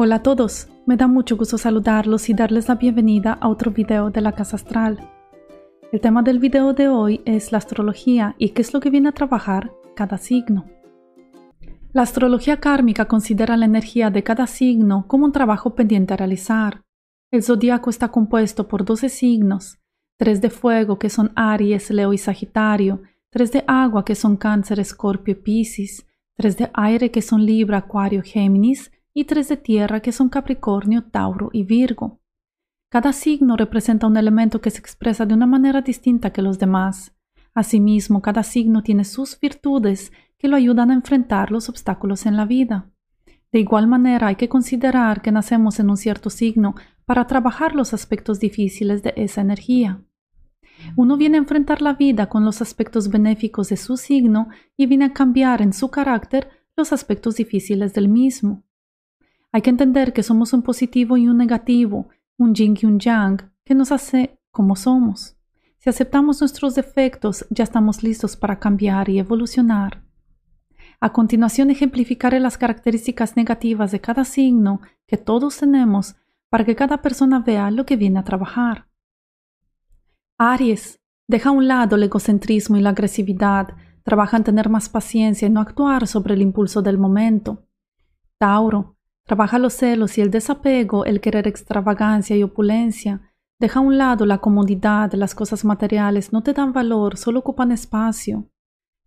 Hola a todos, me da mucho gusto saludarlos y darles la bienvenida a otro video de la Casa Astral. El tema del video de hoy es la astrología y qué es lo que viene a trabajar cada signo. La astrología kármica considera la energía de cada signo como un trabajo pendiente a realizar. El zodiaco está compuesto por 12 signos, tres de fuego que son Aries, Leo y Sagitario, tres de agua que son Cáncer, Escorpio y Piscis, tres de aire que son Libra, Acuario, Géminis, y tres de tierra que son Capricornio, Tauro y Virgo. Cada signo representa un elemento que se expresa de una manera distinta que los demás. Asimismo, cada signo tiene sus virtudes que lo ayudan a enfrentar los obstáculos en la vida. De igual manera, hay que considerar que nacemos en un cierto signo para trabajar los aspectos difíciles de esa energía. Uno viene a enfrentar la vida con los aspectos benéficos de su signo y viene a cambiar en su carácter los aspectos difíciles del mismo. Hay que entender que somos un positivo y un negativo, un yin y un yang, que nos hace como somos. Si aceptamos nuestros defectos, ya estamos listos para cambiar y evolucionar. A continuación ejemplificaré las características negativas de cada signo que todos tenemos para que cada persona vea lo que viene a trabajar. Aries, deja a un lado el egocentrismo y la agresividad, trabaja en tener más paciencia y no actuar sobre el impulso del momento. Tauro, Trabaja los celos y el desapego, el querer extravagancia y opulencia. Deja a un lado la comodidad, las cosas materiales no te dan valor, solo ocupan espacio.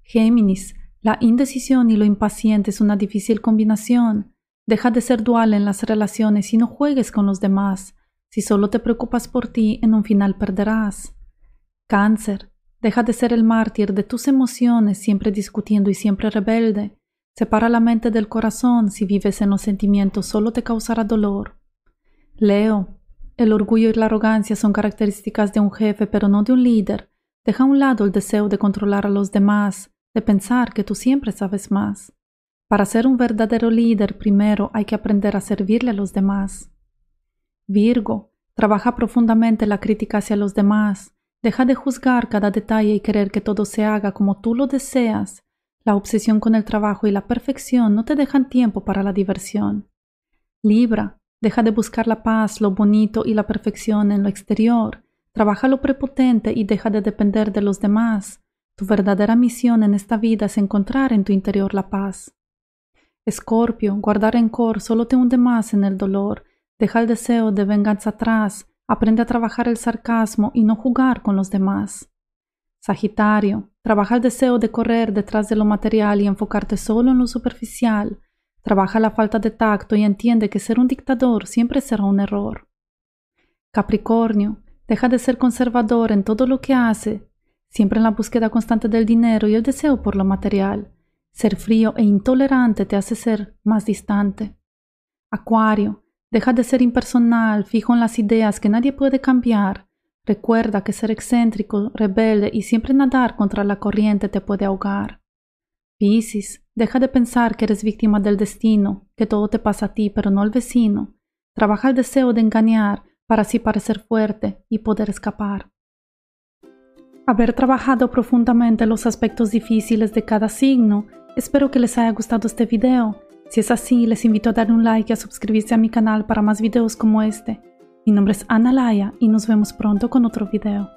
Géminis, la indecisión y lo impaciente es una difícil combinación. Deja de ser dual en las relaciones y no juegues con los demás. Si solo te preocupas por ti, en un final perderás. Cáncer, deja de ser el mártir de tus emociones, siempre discutiendo y siempre rebelde. Separa la mente del corazón, si vives en los sentimientos solo te causará dolor. Leo, el orgullo y la arrogancia son características de un jefe, pero no de un líder. Deja a un lado el deseo de controlar a los demás, de pensar que tú siempre sabes más. Para ser un verdadero líder, primero hay que aprender a servirle a los demás. Virgo, trabaja profundamente la crítica hacia los demás. Deja de juzgar cada detalle y querer que todo se haga como tú lo deseas la obsesión con el trabajo y la perfección no te dejan tiempo para la diversión. Libra, deja de buscar la paz, lo bonito y la perfección en lo exterior. Trabaja lo prepotente y deja de depender de los demás. Tu verdadera misión en esta vida es encontrar en tu interior la paz. Escorpio, guardar rencor solo te hunde más en el dolor. Deja el deseo de venganza atrás. Aprende a trabajar el sarcasmo y no jugar con los demás. Sagitario, trabaja el deseo de correr detrás de lo material y enfocarte solo en lo superficial. Trabaja la falta de tacto y entiende que ser un dictador siempre será un error. Capricornio, deja de ser conservador en todo lo que hace, siempre en la búsqueda constante del dinero y el deseo por lo material. Ser frío e intolerante te hace ser más distante. Acuario, deja de ser impersonal, fijo en las ideas que nadie puede cambiar Recuerda que ser excéntrico, rebelde y siempre nadar contra la corriente te puede ahogar. Piscis, deja de pensar que eres víctima del destino, que todo te pasa a ti pero no al vecino. Trabaja el deseo de engañar para así parecer fuerte y poder escapar. Haber trabajado profundamente los aspectos difíciles de cada signo, espero que les haya gustado este video. Si es así, les invito a dar un like y a suscribirse a mi canal para más videos como este. Mi nombre es Ana Laya y nos vemos pronto con otro video.